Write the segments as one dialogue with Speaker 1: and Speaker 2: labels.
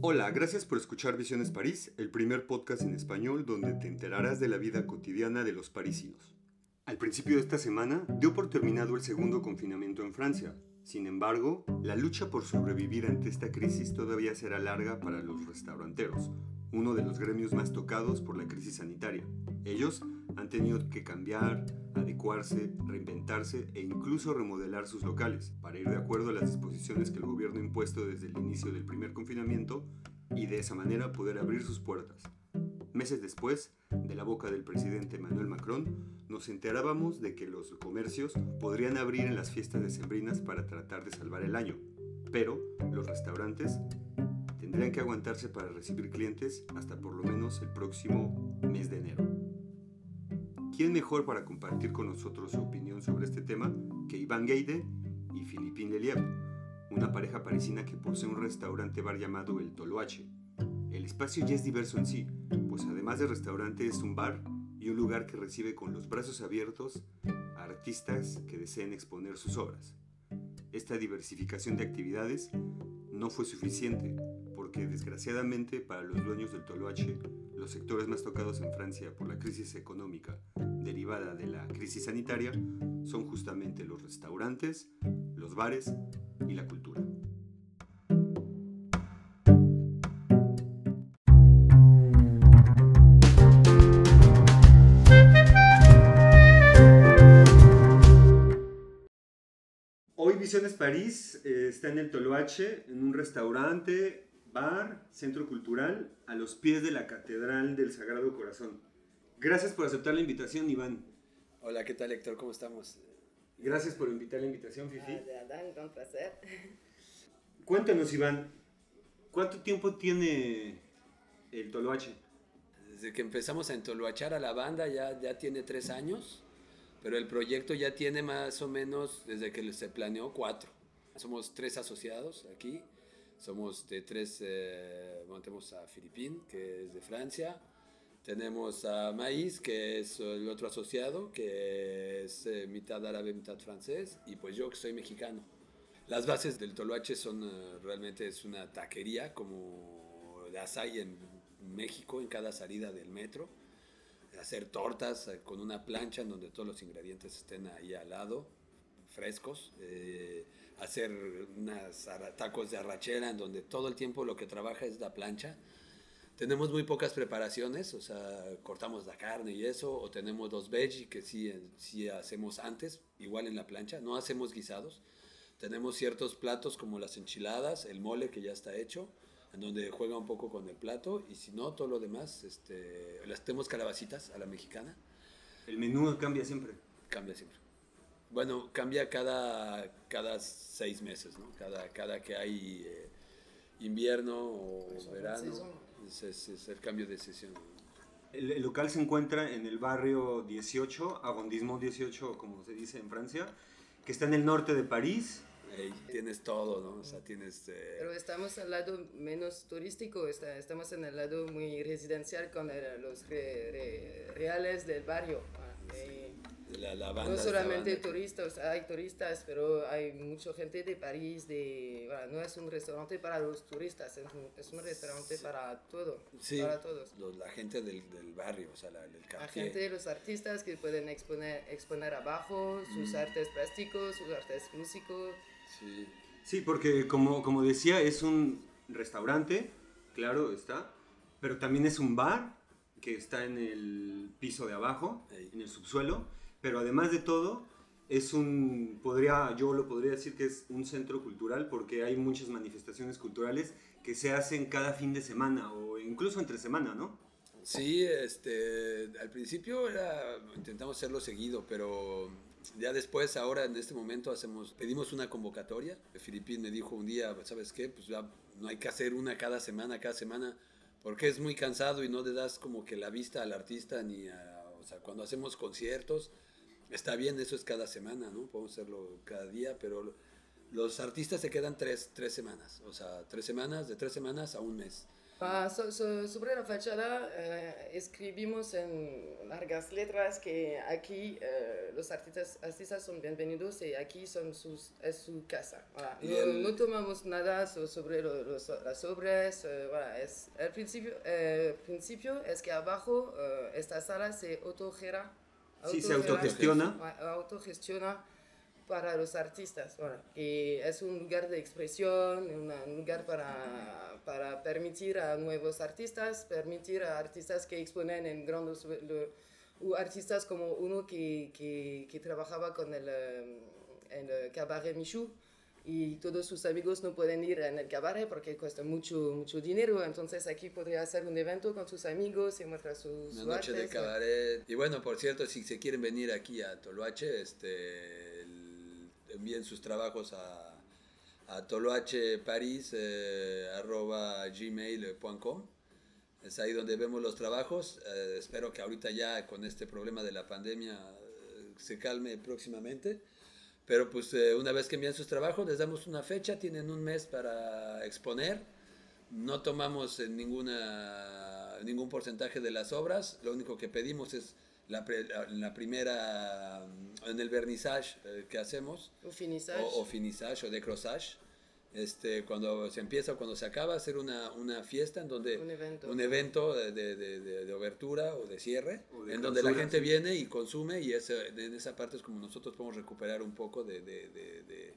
Speaker 1: Hola, gracias por escuchar Visiones París, el primer podcast en español donde te enterarás de la vida cotidiana de los parisinos. Al principio de esta semana dio por terminado el segundo confinamiento en Francia. Sin embargo, la lucha por sobrevivir ante esta crisis todavía será larga para los restauranteros, uno de los gremios más tocados por la crisis sanitaria. Ellos han tenido que cambiar, adecuarse, reinventarse e incluso remodelar sus locales para ir de acuerdo a las disposiciones que el gobierno ha impuesto desde el inicio del primer confinamiento y de esa manera poder abrir sus puertas. Meses después, de la boca del presidente Emmanuel Macron, nos enterábamos de que los comercios podrían abrir en las fiestas decembrinas para tratar de salvar el año, pero los restaurantes tendrían que aguantarse para recibir clientes hasta por lo menos el próximo mes de enero. ¿Quién mejor para compartir con nosotros su opinión sobre este tema que Iván Geide y Philippine Lelièvre, una pareja parisina que posee un restaurante bar llamado El Toloache? El espacio ya es diverso en sí, pues además de restaurante es un bar y un lugar que recibe con los brazos abiertos a artistas que deseen exponer sus obras. Esta diversificación de actividades no fue suficiente, porque desgraciadamente para los dueños del Toloache, los sectores más tocados en Francia por la crisis económica derivada de la crisis sanitaria son justamente los restaurantes, los bares y la cultura. Hoy Visiones París eh, está en el Toloache, en un restaurante, bar, centro cultural, a los pies de la Catedral del Sagrado Corazón. Gracias por aceptar la invitación, Iván.
Speaker 2: Hola, ¿qué tal, Héctor? ¿Cómo estamos?
Speaker 1: Gracias por invitar la invitación, Fifi.
Speaker 3: Ah, de nada, un gran placer.
Speaker 1: Cuéntanos, Iván, ¿cuánto tiempo tiene el Toloache?
Speaker 2: Desde que empezamos a entoluachar a la banda ya, ya tiene tres años, pero el proyecto ya tiene más o menos, desde que se planeó, cuatro. Somos tres asociados aquí, somos de tres, eh, bueno, tenemos a Filipín, que es de Francia, tenemos a Maíz, que es el otro asociado, que es eh, mitad árabe, mitad francés, y pues yo que soy mexicano. Las bases del Toloache son eh, realmente es una taquería, como las hay en México, en cada salida del metro. Hacer tortas eh, con una plancha en donde todos los ingredientes estén ahí al lado, frescos. eh, hacer unas tacos de arrachera en donde todo el tiempo lo que trabaja es la plancha. Tenemos muy pocas preparaciones, o sea, cortamos la carne y eso, o tenemos los veggie que sí, sí hacemos antes, igual en la plancha, no hacemos guisados. Tenemos ciertos platos como las enchiladas, el mole que ya está hecho, en donde juega un poco con el plato, y si no, todo lo demás, este, las tenemos calabacitas a la mexicana,
Speaker 1: El menú cambia siempre.
Speaker 2: cambia siempre. Bueno, cambia cada, cada seis meses, ¿no? Cada, cada que hay eh, invierno o verano. Es, es- es el cambio de sesión.
Speaker 1: El, el local se encuentra en el barrio 18, Arrondissement 18, como se dice en Francia, que está en el norte de París.
Speaker 2: Ahí tienes todo, ¿no? O sea, tienes... eh,
Speaker 3: Pero estamos al lado menos turístico, está- estamos en el lado muy residencial con el- los re- re- reales del barrio. Ah, y
Speaker 2: la, la banda,
Speaker 3: no solamente
Speaker 2: banda.
Speaker 3: turistas, hay turistas, pero hay mucha gente de París, de, bueno, no es un restaurante para los turistas, es un, es un restaurante para todo,
Speaker 2: Sí,
Speaker 3: para todos.
Speaker 2: los- la gente del, del barrio, o sea, la, del
Speaker 3: La gente, los artistas que pueden exponer, exponer abajo sus artes plásticos, sus artes músicos.
Speaker 2: Sí.
Speaker 1: Sí, porque como, como decía, es un restaurante, claro está, pero también es un bar que está en el piso de abajo, en el subsuelo, pero además de todo, es un, podría, yo lo podría decir que es un centro cultural porque hay muchas manifestaciones culturales que se hacen cada fin de semana o incluso entre semana, ¿no?
Speaker 2: Sí, este, al principio era, intentamos hacerlo seguido, pero ya después, ahora en este momento hacemos, pedimos una convocatoria. Filipín me dijo un día, ¿sabes qué? Pues ya no hay que hacer una cada semana, cada semana, porque es muy cansado y no le das como que la vista al artista ni a, o sea, cuando hacemos conciertos, está bien, eso es cada semana, ¿no? Podemos hacerlo cada día, pero lo- los artistas se quedan tres, tres semanas, o sea, tres semanas, de tres semanas a un mes.
Speaker 3: Ah, so- so- sobre la fachada eh, escribimos en largas letras que aquí eh, los artistas, artistas son bienvenidos y aquí son sus, es su casa. Voilà.
Speaker 2: Y
Speaker 3: No,
Speaker 2: el-
Speaker 3: no tomamos nada so- sobre lo- los- las obras. eh, voilà, es, el principio, eh, principio es que abajo esta sala se autogera.
Speaker 1: Sí, se autogestiona.
Speaker 3: autogestiona para los artistas. Bueno, y es un lugar de expresión, una- un lugar para, para permitir a nuevos artistas, permitir a artistas que exponen en grandes... o artistas como uno que, que, que trabajaba con el, eh, el cabaret Michou y todos sus amigos no pueden ir en el cabaret porque cuesta mucho, mucho dinero, entonces aquí podría hacer un evento con sus amigos y mostrar sus
Speaker 2: Una noche de
Speaker 3: artes.
Speaker 2: cabaret. Y bueno, por cierto, si se quieren venir aquí a Toloache, este, el- envíen sus trabajos a, a toloacheparis.gmail.com. es ahí donde vemos los trabajos. Eh, espero que ahorita ya con este problema de la pandemia eh, se calme próximamente. Pero pues eh, una vez que envían sus trabajos, les damos una fecha, tienen un mes para exponer. No tomamos ninguna, ningún porcentaje de las obras, lo único que pedimos es la, pre- la- la primera, en el vernissage eh, que hacemos,
Speaker 3: O finissage.
Speaker 2: o, o finissage o decrossage, este, cuando se empieza o cuando se acaba, hacer una, una fiesta en donde
Speaker 3: Un evento.
Speaker 2: un evento de, de, de, de- obertura o de cierre,
Speaker 1: O de
Speaker 2: en donde la gente
Speaker 1: sí.
Speaker 2: viene y consume y ese- en esa parte es como nosotros podemos recuperar un poco de, de, de- de-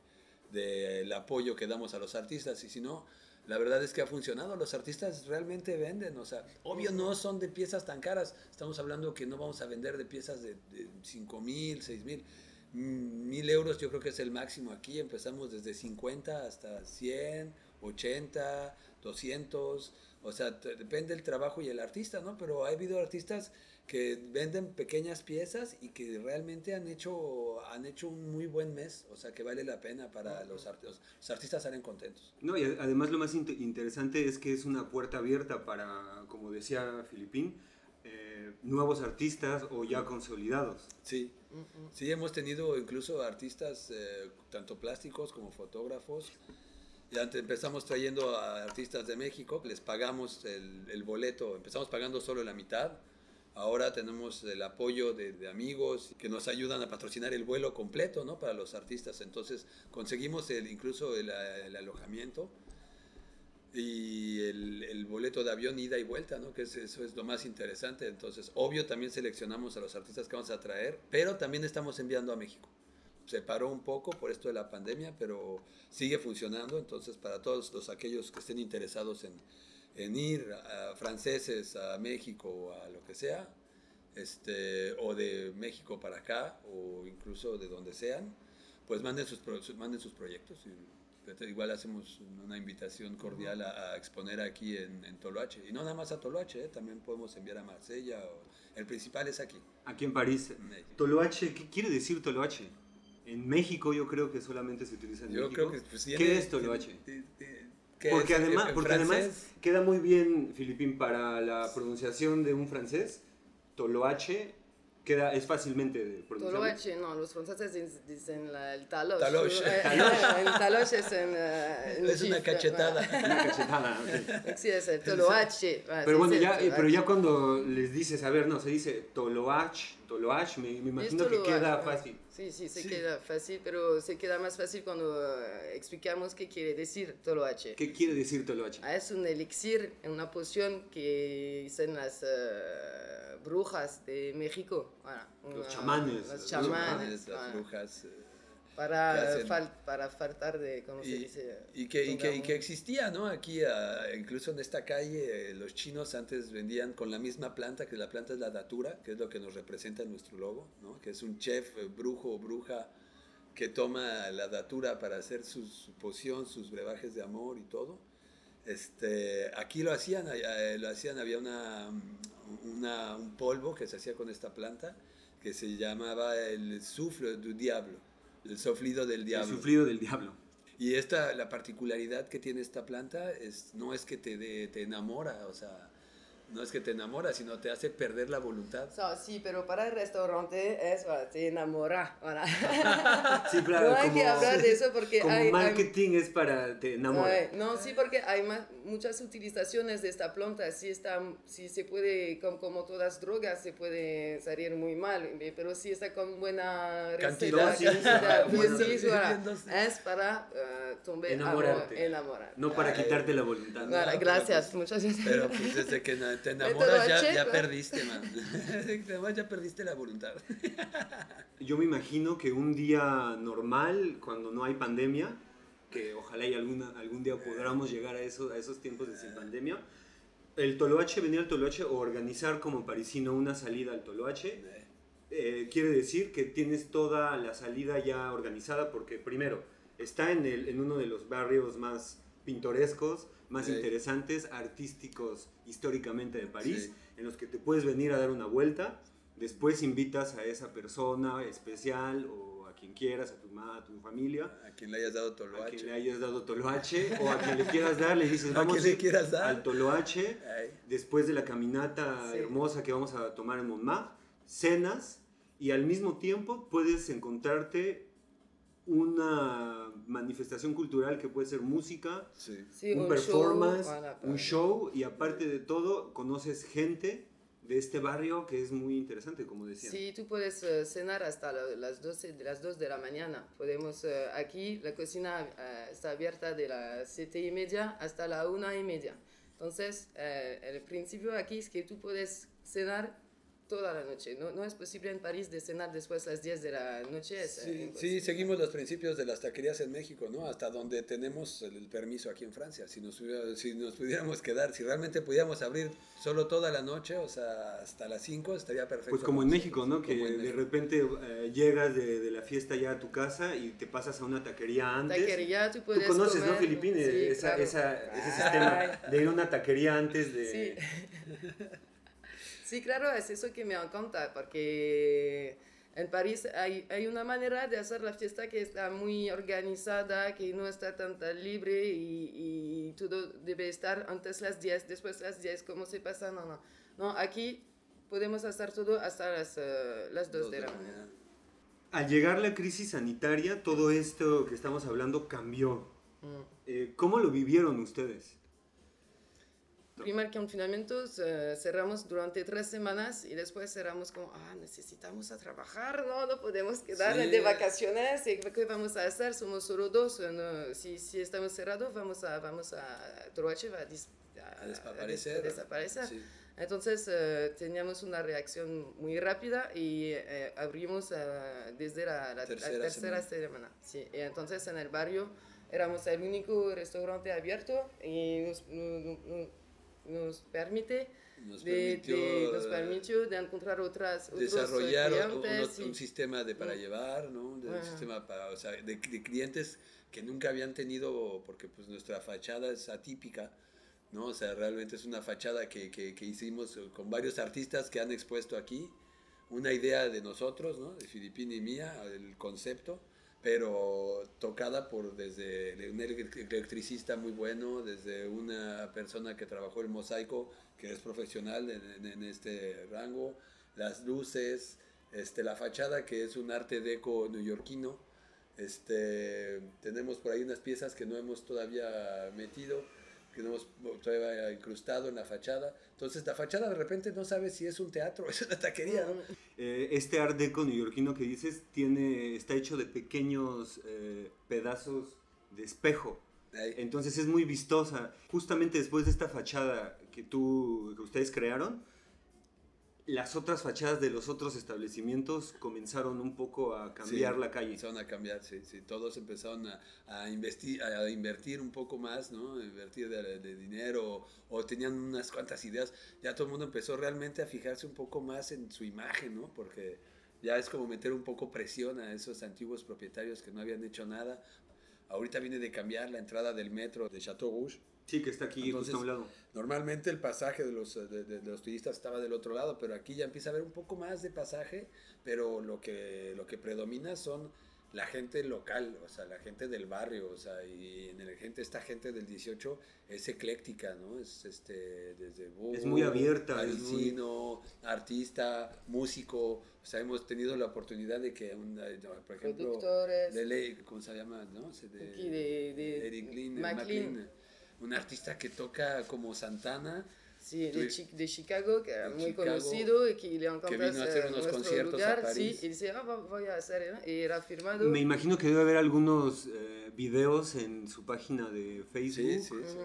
Speaker 2: del apoyo que damos a los artistas. Y si no, la verdad es que ha funcionado, los artistas realmente venden, o sea, obvio no son de piezas tan caras, estamos hablando que no vamos a vender de piezas de, de 5 mil, 6 mil, mil euros yo creo que es el máximo aquí, empezamos desde 50 hasta 100, 80, 200, o sea, depende del trabajo y el artista, ¿no? Pero ha habido artistas que venden pequeñas piezas y que realmente han hecho, han hecho un muy buen mes, o sea, que vale la pena para los artistas. Los artistas salen contentos.
Speaker 1: No, y además lo más inte- interesante es que es una puerta abierta para, como decía Filipín, eh, nuevos artistas o ya consolidados.
Speaker 2: Sí, sí, hemos tenido incluso artistas, eh, tanto plásticos como fotógrafos. Y antes empezamos trayendo a artistas de México, les pagamos el, boleto, empezamos pagando solo la mitad. Ahora tenemos el apoyo de, amigos que nos ayudan a patrocinar el vuelo completo ¿no? para los artistas. Entonces conseguimos el, incluso el alojamiento y el, boleto de avión ida y vuelta, ¿no? que es- eso es lo más interesante. Entonces, obvio, también seleccionamos a los artistas que vamos a traer, pero también estamos enviando a México. Se paró un poco por esto de la pandemia, pero sigue funcionando. Entonces, para todos los aquellos que estén interesados en, ir a franceses a México a lo que sea, este, o de México para acá, o incluso de donde sean, pues manden sus, manden sus proyectos. Y, igual hacemos una invitación cordial a, a exponer aquí en, en Toloache. Y no nada más a Toloache, ¿eh? también podemos enviar a Marsella. o- el principal es aquí.
Speaker 1: Aquí en París. Toloache, ¿qué quiere decir Toloache? En México yo creo que solamente se utiliza en
Speaker 2: Yo
Speaker 1: México.
Speaker 2: creo que pues,
Speaker 1: ¿Qué
Speaker 2: tiene-
Speaker 1: es Toloache?
Speaker 2: tiene- tiene- ¿qué
Speaker 1: Porque
Speaker 2: es?
Speaker 1: además, porque además queda muy bien, Filipín, para la pronunciación de un francés. Toloache queda, es fácilmente pronunciable.
Speaker 3: Toloache, no, los franceses dicen- la- el taloche.
Speaker 2: Taloche.
Speaker 1: Taloche.
Speaker 3: El taloche es en, en
Speaker 2: es una cachetada.
Speaker 1: Una cachetada, ok.
Speaker 3: Sí, es el toloache. voilà,
Speaker 1: Pero bueno, ya, eh, pero ya
Speaker 3: toloache.
Speaker 1: cuando les dices, a ver, no, se dice Toloach, Toloach, me, me imagino que
Speaker 3: toloache,
Speaker 1: queda fácil.
Speaker 3: Sí, sí, se
Speaker 2: Sí.
Speaker 3: queda fácil, pero se queda más fácil cuando eh, explicamos qué quiere decir toloache.
Speaker 1: ¿Qué quiere decir Toloache?
Speaker 3: Ah, es un elixir, una poción que dicen las eh, brujas de México.
Speaker 1: Los
Speaker 3: una-
Speaker 1: chamanes,
Speaker 3: Los
Speaker 1: los
Speaker 3: chamanes.
Speaker 2: Las brujas. eh,
Speaker 3: para, fal- para faltar de, ¿cómo se
Speaker 2: y,
Speaker 3: dice?
Speaker 2: y que, y, que, y que existía, ¿no? Aquí, ah, incluso en esta calle, eh, los chinos antes vendían con la misma planta, que la planta es la datura, que es lo que nos representa en nuestro logo, ¿no? Que es un chef, eh, brujo o bruja, que toma la datura para hacer su, su poción, sus brebajes de amor y todo. Este, aquí lo hacían, lo hacían, había una, una- un polvo que se hacía con esta planta, que se llamaba el souffle du diablo, el soflido del
Speaker 1: El
Speaker 2: diablo.
Speaker 1: sufrido del diablo.
Speaker 2: Y esta, la particularidad que tiene esta planta es, no es que te, dé- te enamora, o sea, No es que te enamora, sino te hace perder la voluntad.
Speaker 3: So, sí, pero para el restaurante es, voilà, te enamora. Voilà.
Speaker 1: Sí, claro,
Speaker 3: no hay que
Speaker 1: como-
Speaker 3: hablar de eso porque
Speaker 1: Como
Speaker 3: hay... hay-
Speaker 1: marketing es para te enamora.
Speaker 3: Ay, no, sí, porque hay ma- muchas utilizaciones de esta planta. Sí, está, sí se puede, como, como todas drogas, se puede salir muy mal, eh, pero sí está con buena
Speaker 2: Cantidad,
Speaker 3: receta,
Speaker 2: Bueno, sí.
Speaker 3: Es para tomar
Speaker 1: Enamorarte.
Speaker 3: amor, enamorar.
Speaker 1: No para quitarte la voluntad.
Speaker 2: Pero
Speaker 3: gracias,
Speaker 2: pues-
Speaker 3: muchas gracias.
Speaker 2: Pero pues desde que te enamoras ya, ya perdiste, man. Además ya perdiste la voluntad.
Speaker 1: Yo me imagino que un día normal, cuando no hay pandemia, que ojalá y alguna, algún día podamos llegar a, eso, a esos tiempos de sin pandemia, el Toloache, venir al Toloache o organizar como parisino una salida al Toloache, eh, quiere decir que tienes toda la salida ya organizada porque primero está en, el, en uno de los barrios más pintorescos, más
Speaker 2: Sí.
Speaker 1: interesantes, artísticos históricamente de París,
Speaker 2: Sí.
Speaker 1: en los que te puedes venir a dar una vuelta, después invitas a esa persona especial o a quien quieras, a tu mamá, a tu familia,
Speaker 2: A quien le hayas dado
Speaker 1: a quien le
Speaker 2: toloache.
Speaker 1: hayas dado Toloache o a quien le quieras dar, le dices
Speaker 2: A
Speaker 1: vamos
Speaker 2: quien le quieras dar.
Speaker 1: al Toloache
Speaker 2: Ay,
Speaker 1: después de la caminata
Speaker 3: Sí.
Speaker 1: hermosa que vamos a tomar en Montmartre, cenas y al mismo tiempo puedes encontrarte una manifestación cultural que puede ser música,
Speaker 2: sí.
Speaker 3: Sí,
Speaker 1: un,
Speaker 3: show,
Speaker 1: performance,
Speaker 3: voilà,
Speaker 1: un show y aparte de todo conoces gente de este barrio que es muy interesante, como decían.
Speaker 3: Sí, tú puedes eh, cenar hasta la- las 12, de las 2 de la mañana. Podemos, eh, aquí la cocina eh, está abierta de las 7 y media hasta la 1 y media. Entonces, el principio aquí es que tú puedes cenar toda la noche. No, no es posible en París de cenar después de las 10 de la noche. es, eh,
Speaker 2: Sí, sí, seguimos los principios de las taquerías en México, ¿no? Hasta donde tenemos el, permiso aquí en Francia. Si nos, hubiera- si nos pudiéramos quedar, si realmente pudiéramos abrir solo toda la noche, o sea, hasta las 5, estaría perfecto.
Speaker 1: Pues como en México, ¿no? Que de
Speaker 2: México.
Speaker 1: repente eh, llegas de, de la fiesta ya a tu casa y te pasas a una taquería antes.
Speaker 3: Taquería, tú
Speaker 1: Tú
Speaker 3: puedes
Speaker 1: conoces, ¿no?
Speaker 3: Sí,
Speaker 1: esa,
Speaker 3: claro.
Speaker 1: esa- ese sistema de ir a una taquería antes de...
Speaker 3: Sí. Sí, claro, es eso que me encanta, porque en París hay, hay una manera de hacer la fiesta que está muy organizada, que no está tan, tan libre y, y todo debe estar antes las 10, después las 10, ¿cómo se pasa? No, no. No, aquí podemos hacer todo hasta las, eh, las 2
Speaker 2: Dos
Speaker 3: de la mañana.
Speaker 1: Al llegar la crisis sanitaria, todo esto que estamos hablando cambió.
Speaker 3: Mm.
Speaker 1: Eh, ¿Cómo lo vivieron ustedes?
Speaker 3: Primer confinamiento eh, cerramos durante tres semanas y después cerramos como, ah, necesitamos a trabajar, no, no podemos quedar
Speaker 2: Sí.
Speaker 3: de vacaciones, ¿y ¿qué vamos a hacer? Somos solo dos, no, si, si estamos cerrados vamos a, vamos a, Toroache va a, dis- a-
Speaker 2: A
Speaker 3: a
Speaker 2: desaparecer.
Speaker 3: des- desaparecer.
Speaker 2: Sí.
Speaker 3: Entonces eh, teníamos una reacción muy rápida y eh, abrimos eh, desde la, la- la
Speaker 2: Tercera
Speaker 3: tercera,
Speaker 2: semana.
Speaker 3: semana. Sí. Y entonces en el barrio éramos el único restaurante abierto y nos, nos, nos- nos permite
Speaker 2: Nos
Speaker 3: de,
Speaker 2: permitió,
Speaker 3: de- nos
Speaker 2: eh,
Speaker 3: permitió de encontrar otras otros,
Speaker 2: desarrollar un, sistema de para
Speaker 3: Mm.
Speaker 2: llevar, ¿no? De un
Speaker 3: Ajá.
Speaker 2: sistema para, o sea, de, de clientes que nunca habían tenido, porque pues nuestra fachada es atípica, ¿no? O sea, realmente es una fachada que, que, que hicimos con varios artistas que han expuesto aquí, una idea de nosotros, ¿no? De Filipina y mía, el concepto, pero tocada por desde un ele- electricista muy bueno, desde una persona que trabajó el mosaico, que es profesional en, en- en este rango, las luces, este, la fachada que es un arte deco neoyorquino, este, tenemos por ahí unas piezas que no hemos todavía metido, que hemos incrustado en la fachada. Entonces la fachada de repente no sabe si es un teatro o es una taquería. ¿no?
Speaker 1: Eh, este art deco neoyorquino que dices tiene, está hecho de pequeños eh, pedazos de espejo. Entonces es muy vistosa. Justamente después de esta fachada que, tú, que ustedes crearon, las otras fachadas de los otros establecimientos comenzaron un poco a cambiar
Speaker 2: Sí,
Speaker 1: la calle.
Speaker 2: Empezaron a cambiar, sí, sí. Todos empezaron a, a, investir, a invertir un poco más, ¿no? Invertir de, de dinero o tenían unas cuantas ideas. Ya todo el mundo empezó realmente a fijarse un poco más en su imagen, ¿no? Porque ya es como meter un poco presión a esos antiguos propietarios que no habían hecho nada. Ahorita viene de cambiar la entrada del metro de Chateau Rouge.
Speaker 1: Sí, que está aquí
Speaker 2: Entonces,
Speaker 1: justo a un lado.
Speaker 2: Normalmente el pasaje de los, de, de- de los turistas estaba del otro lado, pero aquí ya empieza a haber un poco más de pasaje, pero lo que, lo que predomina son la gente local, o sea, la gente del barrio, o sea, y en la gente, esta gente del 18 es ecléctica, ¿no? Es este, desde
Speaker 1: es muy abierta,
Speaker 2: parisino, artista, músico, o sea, hemos tenido la oportunidad de que, por ejemplo, de ley, ¿cómo se llama? ¿no?
Speaker 3: De, de, de,
Speaker 2: Eric Lin, un artista que toca como Santana,
Speaker 3: Sí, de, de, Chicago, que era muy conocido y que le encantó
Speaker 2: que vino a hacer unos conciertos
Speaker 3: lugar,
Speaker 2: a París.
Speaker 3: Sí, y dice, ah, voy a hacer, y era firmado.
Speaker 1: Me imagino que debe haber algunos eh, videos en su página de Facebook.
Speaker 2: Sí, sí, sí.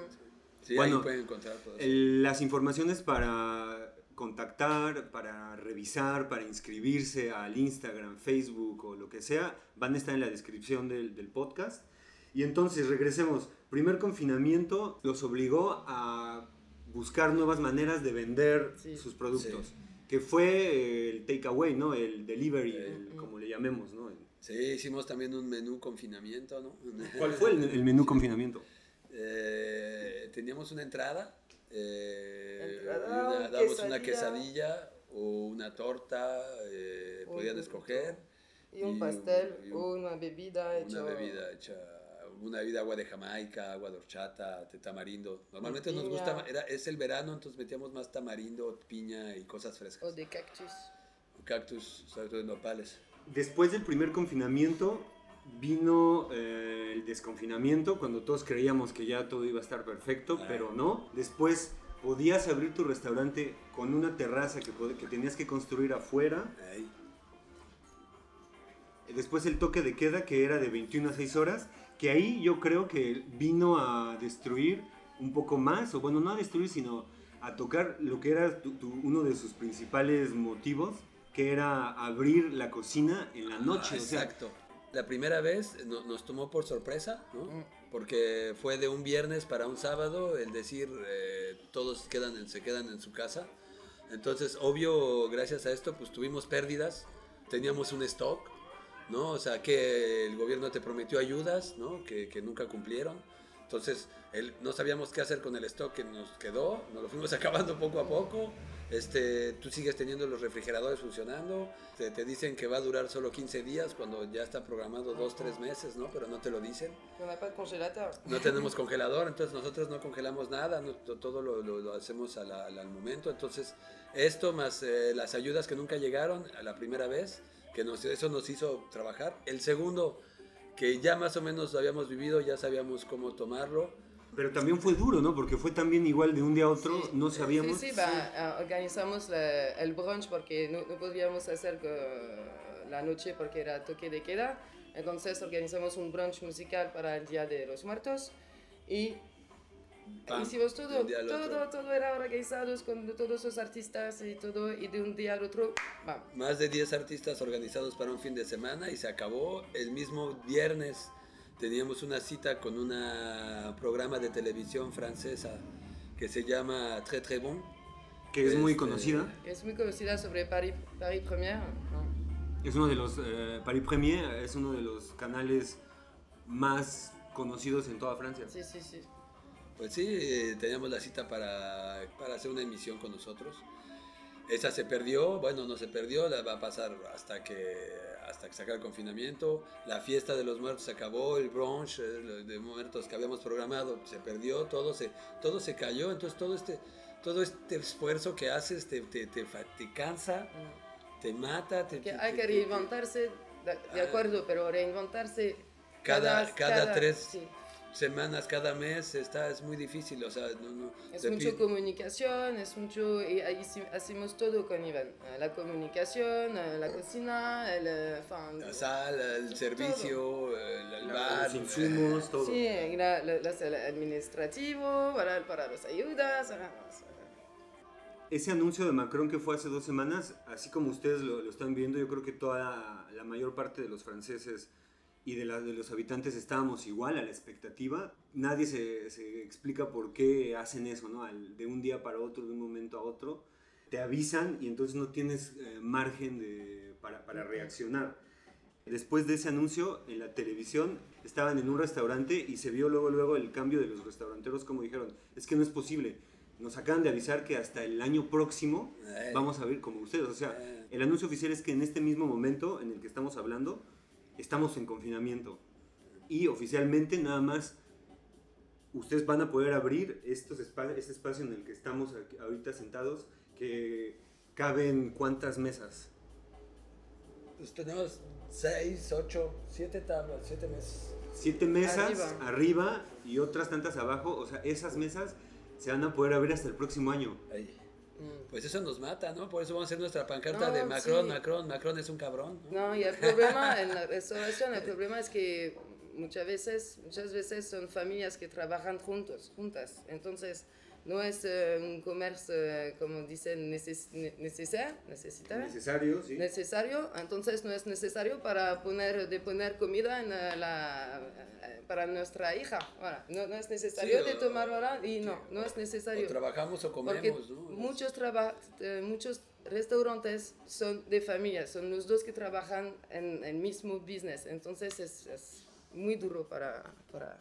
Speaker 2: sí bueno, ahí pueden encontrar todo
Speaker 1: las informaciones para contactar, para revisar, para inscribirse al Instagram, Facebook o lo que sea, van a estar en la descripción del, del podcast. Y entonces, regresemos. Primer confinamiento los obligó a buscar nuevas maneras de vender sus productos. Que fue eh, el takeaway, ¿no? El delivery, como le llamemos, ¿no?
Speaker 2: Sí, hicimos también un menú confinamiento, ¿no?
Speaker 1: ¿Cuál fue el, menú confinamiento?
Speaker 2: Eh, teníamos una entrada, eh, damos una quesadilla o una torta, podían escoger.
Speaker 3: Y un pastel o una bebida
Speaker 2: hecha. Una bebida hecha una bebida agua de Jamaica, agua de horchata, de tamarindo. Normalmente nos gusta, era, es el verano, entonces metíamos más tamarindo, piña y cosas frescas.
Speaker 3: O de cactus.
Speaker 2: Cactus, sobre todo de nopales.
Speaker 1: Después del primer confinamiento vino eh, el desconfinamiento, cuando todos creíamos que ya todo iba a estar perfecto, ah. pero no. Después podías abrir tu restaurante con una terraza que, que tenías que construir afuera. Después el toque de queda que era de 21 a 6 horas que ahí yo creo que vino a destruir un poco más, o bueno, no a destruir, sino a tocar lo que era uno de sus principales motivos, que era abrir la cocina en la noche.
Speaker 2: exacto. la primera vez nos tomó por sorpresa, ¿no? Mm. Porque fue de un viernes para un sábado, el decir, eh, todos quedan se quedan en su casa. Entonces, obvio, gracias a esto, pues tuvimos pérdidas, teníamos un stock, ¿no? O sea, que el gobierno te prometió ayudas, ¿no? Que, que nunca cumplieron. Entonces, él, no sabíamos qué hacer con el stock que nos quedó, nos lo fuimos acabando poco a poco. Este, tú sigues teniendo los refrigeradores funcionando, te, te, dicen que va a durar solo 15 días cuando ya está programado 2, 3 meses, ¿no? Pero no te lo dicen. No tenemos congelador, entonces nosotros no congelamos nada, todo lo, lo, hacemos al, al, momento. Entonces, esto más eh, las ayudas que nunca llegaron a la primera vez, que nos, eso nos hizo trabajar. El segundo, que ya más o menos habíamos vivido, ya sabíamos cómo tomarlo.
Speaker 1: Pero también fue duro, ¿no? Porque fue también igual de un día a otro, no sabíamos.
Speaker 3: Sí, sí, ah, organizamos el brunch porque no, no podíamos hacer la noche porque era toque de queda. Entonces organizamos un brunch musical para el Día de los Muertos y Hicimos todo, todo, todo era organizado con todos los artistas y todo, y de un día al otro, vamos.
Speaker 2: Más de 10 artistas organizados para un fin de semana y se acabó el mismo viernes. Teníamos una cita con un programa de televisión francesa que se llama Très Très Bon.
Speaker 1: Que es, muy conocida.
Speaker 3: Es muy conocida sobre Paris, Paris Première.
Speaker 1: Es uno de los, eh, Paris Première es uno de los canales más conocidos en toda Francia.
Speaker 3: Sí, sí, sí.
Speaker 2: Pues sí, teníamos la cita para, para, hacer una emisión con nosotros. Esa se perdió, bueno, no se perdió, la va a pasar hasta que hasta que se acabe el confinamiento. La fiesta de los muertos se acabó, el brunch eh, de muertos que habíamos programado se perdió, todo se, todo se cayó. Entonces todo este, todo este esfuerzo que haces te, te, te, cansa, te mata. Te,
Speaker 3: hay que reinventarse, de, acuerdo, pero reinventarse
Speaker 2: cada, cada, tres semanas, cada mes, está, es muy difícil, o sea, no, no,
Speaker 3: Es mucho comunicación, es mucho, y ahí hacemos todo con Iván, eh, la comunicación, eh, la cocina, el,
Speaker 2: eh, la sal, el servicio, el, bar,
Speaker 1: los insumos, todo.
Speaker 3: Sí, la, el administrativo, para, para las ayudas.
Speaker 1: Ese anuncio de Macron que fue hace dos semanas, así como ustedes lo, lo están viendo, yo creo que toda la mayor parte de los franceses y de, la, de los habitantes estábamos igual a la expectativa. Nadie se, se explica por qué hacen eso, ¿no? de un día para otro, de un momento a otro. Te avisan y entonces no tienes eh, margen de, para, para reaccionar. Después de ese anuncio en la televisión estaban en un restaurante y se vio luego luego el cambio de los restauranteros como dijeron, es que no es posible. Nos acaban de avisar que hasta el año próximo vamos a ver como ustedes. O sea, el anuncio oficial es que en este mismo momento en el que estamos hablando estamos en confinamiento y oficialmente nada más ustedes van a poder abrir estos espa- este espacio en el que estamos aquí- ahorita sentados, que caben cuántas mesas.
Speaker 2: Pues tenemos seis, ocho, siete tablas, siete mesas.
Speaker 1: Siete mesas
Speaker 3: Arriba.
Speaker 1: arriba. y otras tantas abajo, o sea, esas mesas se van a poder abrir hasta el próximo año.
Speaker 2: Ahí.
Speaker 3: Mm.
Speaker 2: Pues eso nos mata, ¿no? Por eso vamos a hacer nuestra pancarta
Speaker 3: No,
Speaker 2: de Macron,
Speaker 3: sí.
Speaker 2: Macron, Macron es un cabrón. ¿no?
Speaker 3: No, y el problema en la restauración, el problema es que muchas veces, muchas veces son familias que trabajan juntos, juntas. Entonces, no es eh, un comercio, eh, como dicen, neces ne- necesario,
Speaker 1: sí.
Speaker 3: necesario. Entonces, no es necesario para poner, de poner comida en la, eh, para nuestra hija. Ahora, no, no es necesario
Speaker 2: Sí,
Speaker 3: de
Speaker 2: o-
Speaker 3: tomar ahora y no, no es
Speaker 2: O
Speaker 3: necesario.
Speaker 2: trabajamos o
Speaker 3: Porque
Speaker 2: comemos, ¿no?
Speaker 3: muchos, traba- eh, muchos restaurantes son de familia, son los dos que trabajan en el mismo business, entonces es, es muy duro para... para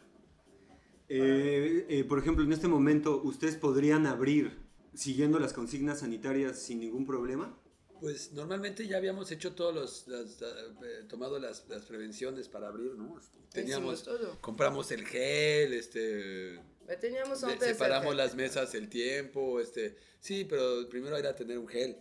Speaker 1: Eh, eh, por ejemplo, en este momento, ¿ustedes podrían abrir siguiendo las consignas sanitarias sin ningún problema?
Speaker 2: Pues normalmente ya habíamos hecho todos los, las, eh, tomado las, las prevenciones para abrir, ¿no? Teníamos,
Speaker 3: todo.
Speaker 2: compramos el gel, este,
Speaker 3: Eh, Teníamos
Speaker 2: de- separamos las mesas el tiempo, este, sí, pero primero era tener un gel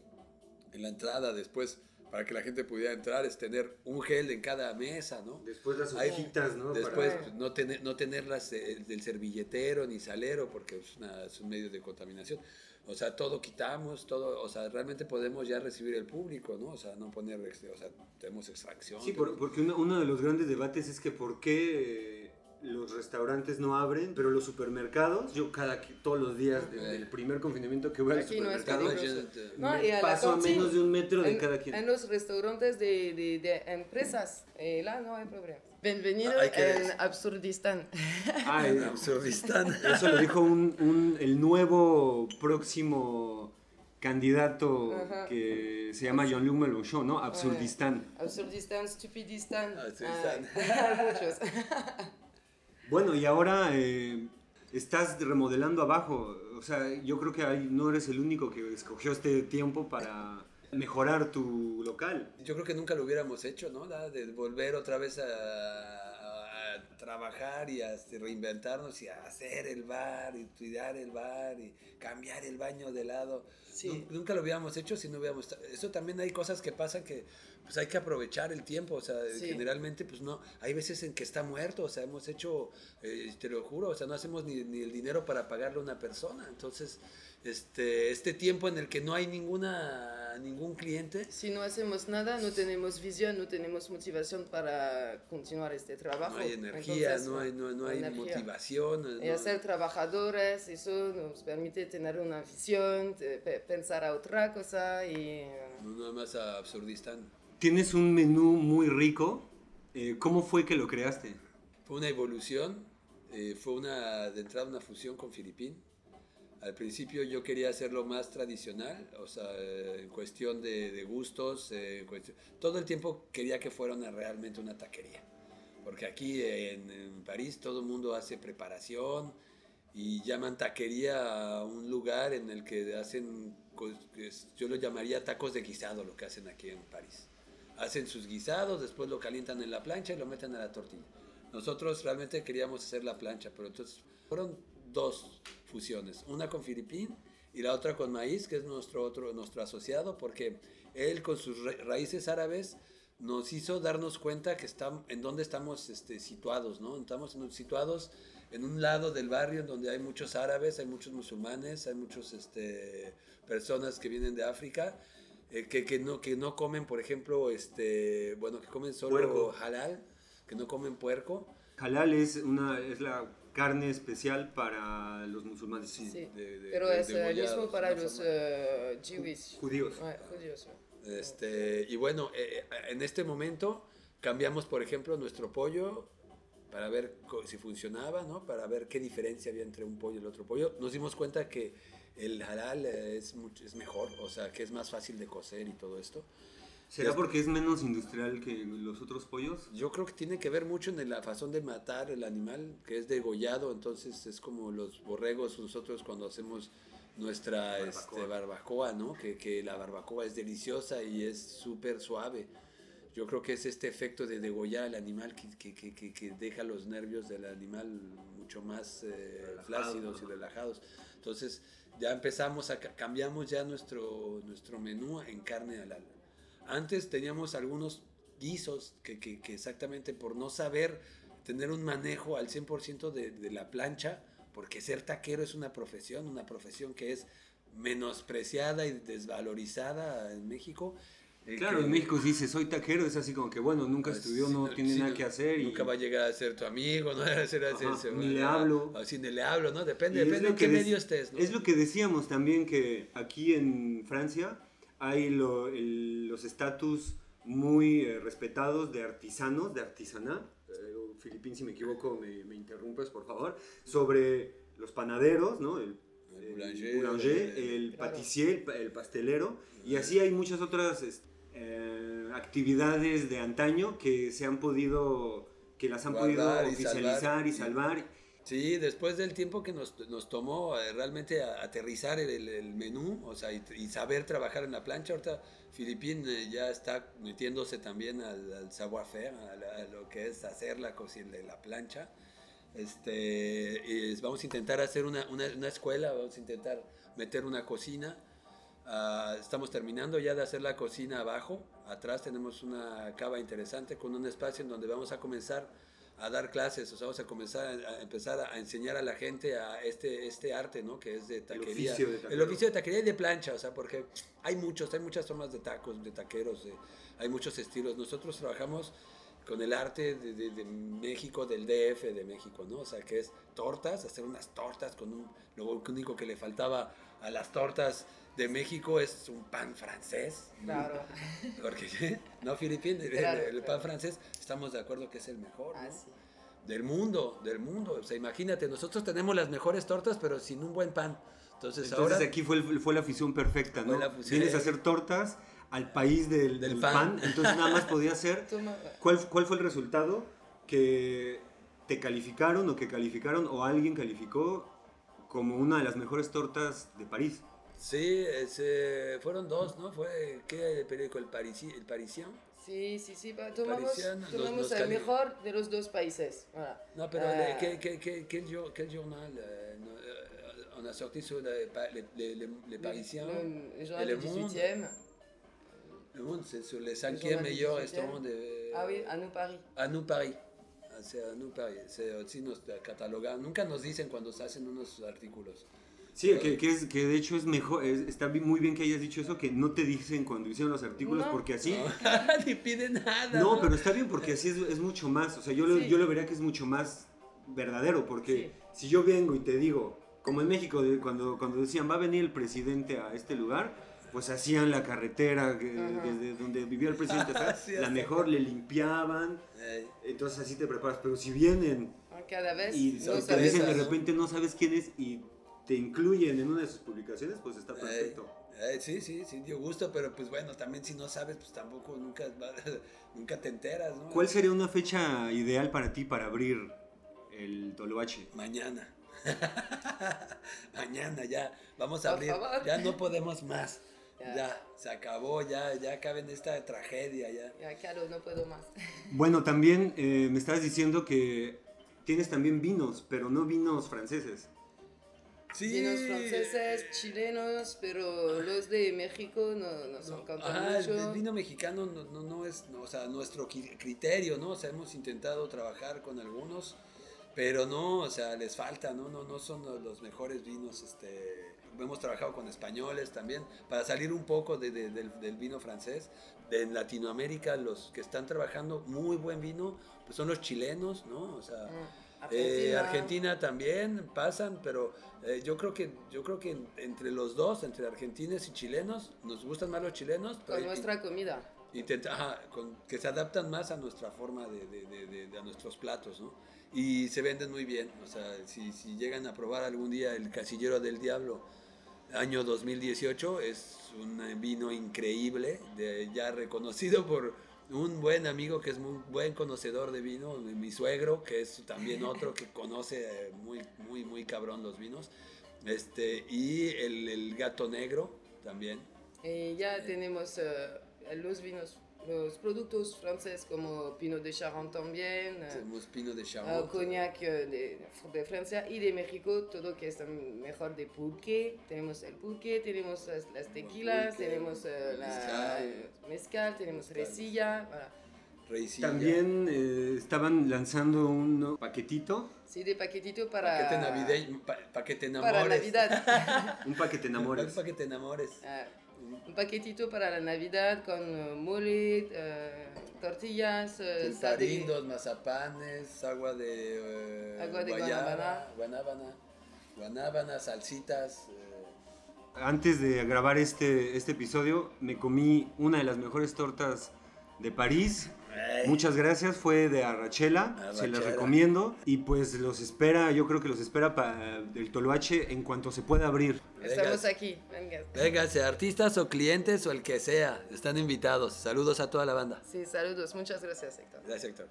Speaker 2: en la entrada, después para que la gente pudiera entrar es tener un gel en cada mesa, ¿no?
Speaker 1: Después las hojitas, ¿no?
Speaker 2: Después
Speaker 1: Para-
Speaker 2: no, tener, no tenerlas eh, del servilletero ni salero porque es, una- es un medio de contaminación. O sea, todo quitamos, todo, o sea, realmente podemos ya recibir el público, ¿no? O sea, no poner, este, o sea, tenemos extracción.
Speaker 1: Sí,
Speaker 2: tenemos-
Speaker 1: porque uno, uno de los grandes debates es que por qué eh, los restaurantes no abren, pero los supermercados, yo cada todos los días desde el primer confinamiento que voy al
Speaker 3: Aquí no es
Speaker 1: supermercado.
Speaker 3: No,
Speaker 1: me
Speaker 3: y a la
Speaker 1: paso a menos de un metro de
Speaker 3: en,
Speaker 1: cada quien.
Speaker 3: En los restaurantes de, de, de empresas, eh, là no hay problema. Bienvenido
Speaker 2: que-
Speaker 3: en Absurdistán.
Speaker 1: Ah, eh,
Speaker 2: Absurdistán.
Speaker 1: eso lo dijo un, un- el nuevo próximo candidato
Speaker 3: Ajá.
Speaker 1: que se llama Jean-Luc Mélenchon, ¿no? Absurdistán.
Speaker 3: Absurdistán, Stupidistán.
Speaker 2: Absurdistán.
Speaker 3: ah, muchos.
Speaker 1: Bueno, y ahora eh, estás remodelando abajo. O sea, yo creo que ahí no eres el único que escogió este tiempo para mejorar tu local.
Speaker 2: Yo creo que nunca lo hubiéramos hecho, ¿no? De volver otra vez a, a trabajar y a este, reinventarnos y a hacer el bar y cuidar el bar y cambiar el baño de lado.
Speaker 3: Sí.
Speaker 2: Nun- Nunca lo hubiéramos hecho si no hubiéramos... Eso también hay cosas que pasan que pues hay que aprovechar el tiempo, o sea,
Speaker 3: Sí.
Speaker 2: generalmente pues no, hay veces en que está muerto, o sea, hemos hecho, eh, te lo juro, o sea, no hacemos ni, ni el dinero para pagarle a una persona, entonces, este, este tiempo en el que no hay ninguna, ningún cliente,
Speaker 3: Si no hacemos nada, no tenemos visión, no tenemos motivación para continuar este trabajo.
Speaker 2: No hay energía,
Speaker 3: Entonces,
Speaker 2: no hay, no, no hay
Speaker 3: energía.
Speaker 2: motivación.
Speaker 3: Y
Speaker 2: no-
Speaker 3: hacer trabajadores, eso nos permite tener una visión, pensar a otra cosa y...
Speaker 2: no nada más a Absurdistán.
Speaker 1: Tienes un menú muy rico. Eh, ¿Cómo fue que lo creaste?
Speaker 2: Fue una evolución, eh, fue una, de entrada una fusión con Filipín. Al principio yo quería hacerlo más tradicional, o sea, eh, en cuestión de, gustos, eh, todo el tiempo quería que fuera una- realmente una taquería. Porque aquí en, en París todo el mundo hace preparación y llaman taquería a un lugar en el que hacen, yo lo llamaría tacos de guisado, lo que hacen aquí en París. Hacen sus guisados, después lo calientan en la plancha y lo meten a la tortilla. Nosotros realmente queríamos hacer la plancha, pero entonces fueron dos fusiones, una con Filipín y la otra con Maíz, que es nuestro otro nuestro asociado, porque él con sus ra- raíces árabes nos hizo darnos cuenta que estamos en dónde estamos este, situados, ¿no? Estamos situados en un lado del barrio en donde hay muchos árabes, hay muchos musulmanes, hay muchos este, personas que vienen de África. eh, que, que no que no comen por ejemplo este bueno que comen solo
Speaker 1: Puerco.
Speaker 2: halal que no comen puerco
Speaker 1: Halal es, una, es la carne especial para los musulmanes.
Speaker 3: Sí,
Speaker 2: de- de-
Speaker 3: pero
Speaker 2: de-
Speaker 3: es el
Speaker 2: degollados,
Speaker 3: mismo para los eh.
Speaker 1: Judíos.
Speaker 3: Judíos. ouais.
Speaker 2: Este, y bueno, eh, eh, en este momento cambiamos, por ejemplo, nuestro pollo para ver si funcionaba, ¿no? Para ver qué diferencia había entre un pollo y el otro pollo. Nos dimos cuenta que el halal eh, es, mucho, es mejor, o sea, que es más fácil de cocer y todo esto.
Speaker 1: ¿Será
Speaker 2: Des-
Speaker 1: porque es menos industrial que los otros pollos?
Speaker 2: Yo creo que tiene que ver mucho en la razón de matar el animal, que es degollado, entonces es como los borregos, nosotros cuando hacemos nuestra barbacoa, este, barbacoa ¿no? Que, que la barbacoa es deliciosa y es súper suave. yo creo que es este efecto de degollar al animal que, que, que, que deja los nervios del animal mucho más eh, flácidos y relajados. Entonces ya empezamos a cambiamos ya nuestro, nuestro menú en carne al ala. Antes teníamos algunos guisos que, que, exactamente por no saber tener un manejo al 100% de, de la plancha, porque ser taquero es una profesión, una profesión que es menospreciada y desvalorizada en México.
Speaker 1: Eh, claro, en México si dice soy taquero, es así como que bueno, nunca pues, estudió, no tiene nada que hacer.
Speaker 2: Nunca va a llegar a ser tu amigo, ¿no?
Speaker 1: ni le hablo.
Speaker 2: Así ni le hablo, ¿no? Depende, depende de qué medio estés.
Speaker 1: Es lo que decíamos también que aquí en Francia hay los estatus muy eh, respetados de artesanos, de artesaná. Eh, Filipín, si me equivoco, me, me, interrumpes, por favor. Sobre los panaderos, ¿no? El, boulanger, el, patissier, el, pastelero. Y así hay muchas otras eh, actividades de antaño que se han podido, que las han podido oficializar y salvar.
Speaker 2: Sí, después del tiempo que nos, nos tomó eh, realmente aterrizar el, el, menú, o sea, y, saber trabajar en la plancha, ahorita Filipín eh, ya está metiéndose también al, savoir-faire, a, lo que es hacer la cocina de la plancha. Este, y vamos a intentar hacer una, una, una, escuela, vamos a intentar meter una cocina. Uh, estamos terminando ya de hacer la cocina abajo. Atrás tenemos una cava interesante con un espacio en donde vamos a comenzar a dar clases, o sea, vamos a comenzar a, empezar a, enseñar a la gente a este, este arte, ¿no? Que es de taquería. El oficio de, el oficio de taquería y de plancha, o sea, porque hay muchos, hay muchas formas de tacos, de taqueros, hay muchos estilos. Nosotros trabajamos con el arte de, de, México, del DF de México, ¿no? O sea, que es tortas, hacer unas tortas con un, lo único que le faltaba a las tortas de México es un pan francés.
Speaker 3: Claro.
Speaker 2: Porque, no, Filipín, el, pan francés, estamos de acuerdo que es el mejor. Ah, sí. Del mundo, del mundo. O sea, imagínate, nosotros tenemos las mejores tortas, pero sin un buen pan. Entonces,
Speaker 1: Entonces aquí fue, fue la fusión perfecta, ¿no? Vienes a hacer tortas al país del, del, pan. entonces nada más podía ser. ¿Cuál, ¿Cuál fue el resultado? Que te calificaron o que calificaron o alguien calificó como una de las mejores tortas de París.
Speaker 2: Sí, ese, fueron dos, ¿no? Fue, ¿qué periódico? ¿El, Parisi, el Parisien?
Speaker 3: Sí, sí, sí, tomamos, tomamos el mejor de los dos países. Voilà.
Speaker 2: No, pero uh, ¿qué, qué, qué, quel journal euh, euh, on a sorti sur le, le, le, le Parisien
Speaker 3: Le, le journal du 18e.
Speaker 2: Le Monde, c'est sur les cinquièmes meilleurs restaurants de...
Speaker 3: Ah oui, à nous Paris.
Speaker 2: À nous Paris. C'est à nous Paris. Sí nos catalogan. Nunca nos dicen cuando se hacen unos artículos.
Speaker 1: Sí, que, que, es, que de hecho es mejor, está muy bien que hayas dicho eso, que no te dicen cuando hicieron los artículos, porque así...
Speaker 2: No, ni piden nada.
Speaker 1: No, pero está bien porque así es, es mucho más, o sea, yo, lo, yo lo vería que es mucho más verdadero, porque si yo vengo y te digo, como en México, cuando, cuando decían, va a venir el presidente a este lugar, pues hacían la carretera desde donde vivía el presidente, la mejor, le limpiaban, entonces así te preparas, pero si vienen...
Speaker 3: Cada vez
Speaker 1: y te dicen de repente no sabes quién es y te incluyen en una de sus publicaciones, pues está perfecto.
Speaker 2: sí, sí, sí, dio gusto, pero pues bueno, también si no sabes, pues tampoco nunca, nunca te enteras, ¿no?
Speaker 1: ¿Cuál sería una fecha ideal para ti para abrir el Toloache?
Speaker 2: Mañana. Mañana ya, vamos a abrir, ya no podemos más. Ya. se acabó, ya, ya acaba en esta tragedia, ya.
Speaker 3: Ya, claro, no puedo más.
Speaker 1: Bueno, también eh, me estabas diciendo que tienes también vinos, pero no vinos franceses.
Speaker 3: Sí. Vinos franceses, chilenos, pero los de México no, nos no, encantan mucho.
Speaker 2: El vino mexicano no, no, no es, o sea, nuestro criterio, ¿no? O sea, hemos intentado trabajar con algunos, pero no, o sea, les falta, ¿no? No, no son los mejores vinos, este... Hemos trabajado con españoles también, para salir un poco de, de, del, del, vino francés. De, en Latinoamérica, los que están trabajando muy buen vino, pues son los chilenos, ¿no? O sea... Mm eh, Argentina. también pasan, pero eh, yo creo que yo creo que entre los dos, entre argentinos y chilenos, nos gustan más los chilenos.
Speaker 3: Con nuestra comida.
Speaker 2: Intenta, con, que se adaptan más a nuestra forma de, de, de, a nuestros platos, ¿no? Y se venden muy bien. O sea, si, si llegan a probar algún día el Casillero del Diablo, año 2018, es un vino increíble, ya reconocido por un buen amigo que es muy buen conocedor de vino, mi suegro, que es también otro que conoce muy, muy, muy cabrón los vinos, este, y el, el gato negro también.
Speaker 3: ya tenemos uh, los vinos los productos franceses como Pinot de Charente también, eh,
Speaker 2: Tenemos pino de
Speaker 3: uh,
Speaker 2: Charente.
Speaker 3: cognac eh, de, de Francia y de México, todo que es mejor de pulque. Tenemos el pulque, tenemos las, las tequilas,
Speaker 2: Pulque,
Speaker 3: tenemos eh, la
Speaker 2: mezcal.
Speaker 3: mezcal, tenemos
Speaker 2: Mezcal.
Speaker 3: resilla. voilà.
Speaker 2: Reisilla.
Speaker 1: También eh, estaban lanzando un paquetito,
Speaker 3: Sí, de paquetito para,
Speaker 2: Paquete navideño, pa- paquete enamores.
Speaker 3: para Navidad.
Speaker 1: un paquete enamores.
Speaker 2: Paquete enamores.
Speaker 3: Ah, un paquetito para la Navidad con eh, mole, eh, tortillas, eh,
Speaker 2: Tarindos, mazapanes, agua de, eh,
Speaker 3: Agua de
Speaker 2: guayaba, guanábana, guanábana, salsitas. eh,
Speaker 1: Antes de grabar este, este episodio, me comí una de las mejores tortas de París. Muchas gracias, fue de Arrachela, se las
Speaker 2: Arrachera.
Speaker 1: recomiendo. Y pues los espera, yo creo que los espera para el Toloache en cuanto se pueda abrir.
Speaker 3: Estamos aquí. Venga.
Speaker 2: Véngase, artistas o clientes o el que sea, están invitados. Saludos a toda la banda.
Speaker 3: Sí, saludos. Muchas gracias, Héctor.
Speaker 2: Gracias, Héctor.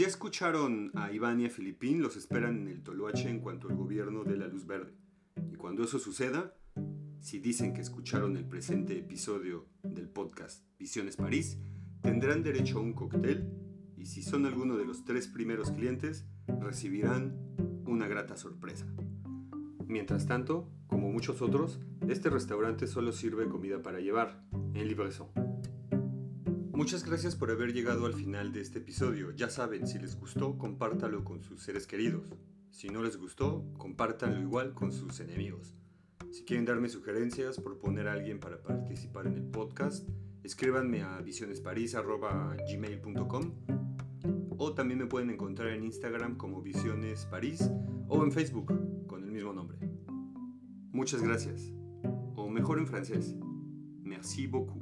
Speaker 1: Ya escucharon a Iván y a Filipín, los esperan en el Toloache en cuanto el gobierno dé la luz verde. Y cuando eso suceda, si dicen que escucharon el presente episodio del podcast Visiones París, tendrán derecho a un cóctel y si son alguno de los tres primeros clientes, recibirán una grata sorpresa. Mientras tanto, como muchos otros, este restaurante solo sirve comida para llevar, en livraison. Muchas gracias por haber llegado al final de este episodio. Ya saben, si les gustó, compártalo con sus seres queridos. Si no les gustó, compártanlo igual con sus enemigos. Si quieren darme sugerencias, proponer a alguien para participar en el podcast, escríbanme a visionesparis.gmail.com o también me pueden encontrar en Instagram como Visiones París o en Facebook con el mismo nombre. Muchas gracias. O mejor en francés. Merci beaucoup.